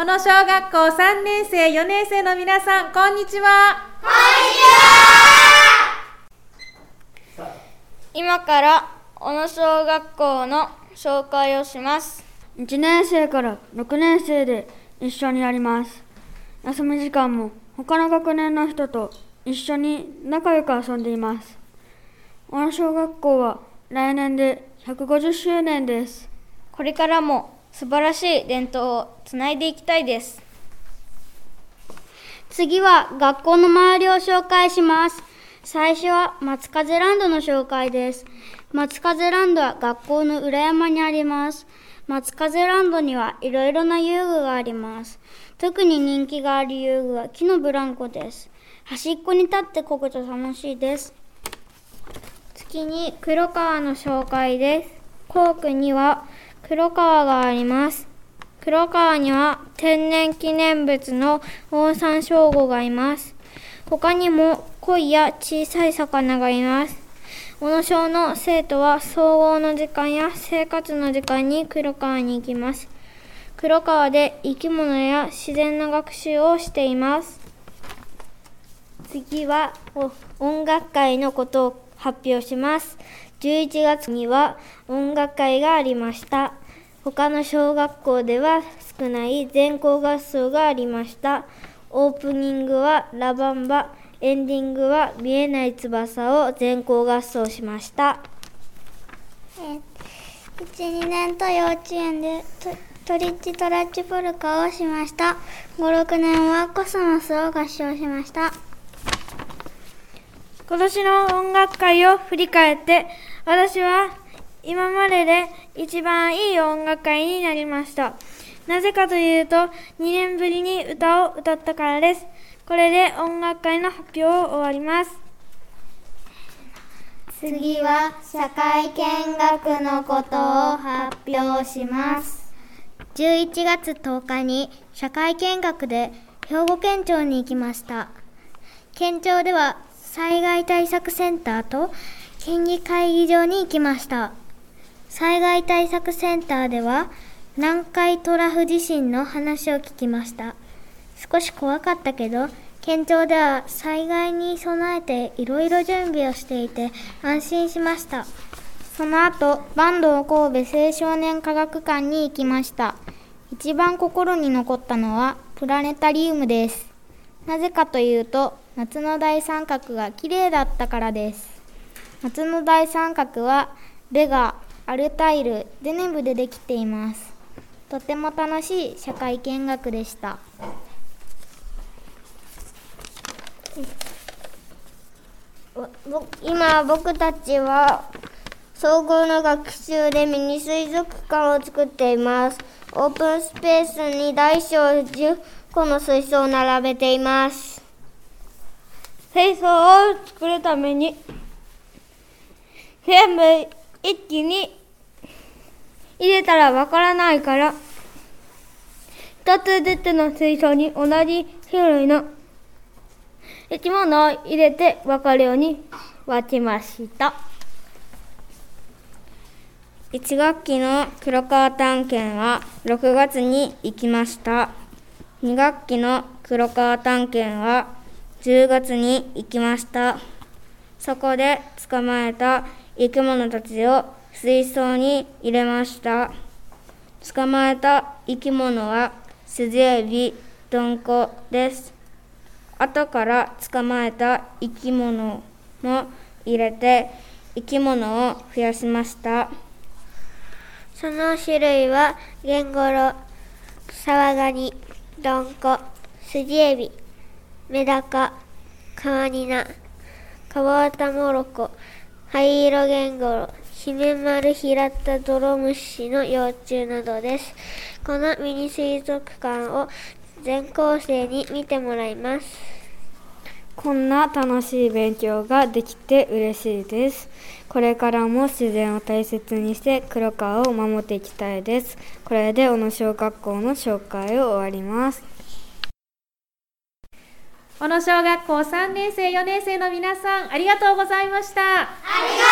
小野小学校3年生、4年生の皆さん、こんにちは。こんにちは今から小野小学校の紹介をします。1年生から6年生で一緒にやります。休み時間も他の学年の人と一緒に仲良く遊んでいます。小野小学校は来年で150周年です。これからも素晴らしい伝統をつないでいきたいです。次は学校の周りを紹介します。最初は松風ランドの紹介です。松風ランドは学校の裏山にあります。松風ランドにはいろいろな遊具があります。特に人気がある遊具は木のブランコです。端っこに立ってこぐと楽しいです。次に黒川の紹介です。校区には黒川があります。黒川には天然記念物のオオサンショウゴがいます。他にも鯉や小さい魚がいます。小野小の生徒は総合の時間や生活の時間に黒川に行きます。黒川で生き物や自然の学習をしています。次は音楽会のことを発表します。11月には音楽会がありました。他の小学校では少ない全校合奏がありました。オープニングはラバンバ、エンディングは見えない翼を全校合奏しました。1、2年と幼稚園でトリッチトラッチポルカをしました。5、6年はコスモスを合唱しました。今年の音楽会を振り返って、私は今までで一番いい音楽会になりました。なぜかというと、2年ぶりに歌を歌ったからです。これで音楽会の発表を終わります。次は社会見学のことを発表します。11月10日に社会見学で兵庫県庁に行きました。県庁では災害対策センターと県議会議場に行きました。災害対策センターでは南海トラフ地震の話を聞きました。少し怖かったけど、県庁では災害に備えていろいろ準備をしていて安心しました。その後、坂東神戸青少年科学館に行きました。一番心に残ったのはプラネタリウムです。なぜかというと、夏の大三角が綺麗だったからです。夏の大三角はベガ、アルタイル、ゼネブでできています。とても楽しい社会見学でした。今僕たちは総合の学習でミニ水族館を作っています。オープンスペースに大小10個の水槽を並べています。水槽を作るために全部一気に入れたらわからないから、一つずつの水槽に同じ種類の生き物を入れて分かるように分けました。1学期の黒川探検は6月に行きました。2学期の黒川探検は10月に行きました。そこで捕まえた生き物たちを水槽に入れました。捕まえた生き物はスジエビ、ドンコです。後から捕まえた生き物も入れて生き物を増やしました。その種類はゲンゴロ、サワガニ、ドンコ、スジエビ、メダカ、カワニナ、カワタモロコ、灰色ゲンゴロ、ヒメマルヒラッタドロムシの幼虫などです。このミニ水族館を全校生に見てもらいます。こんな楽しい勉強ができて嬉しいです。これからも自然を大切にして黒川を守っていきたいです。これで小野小学校の紹介を終わります。小野小学校3年生4年生の皆さんありがとうございましたありがとうございました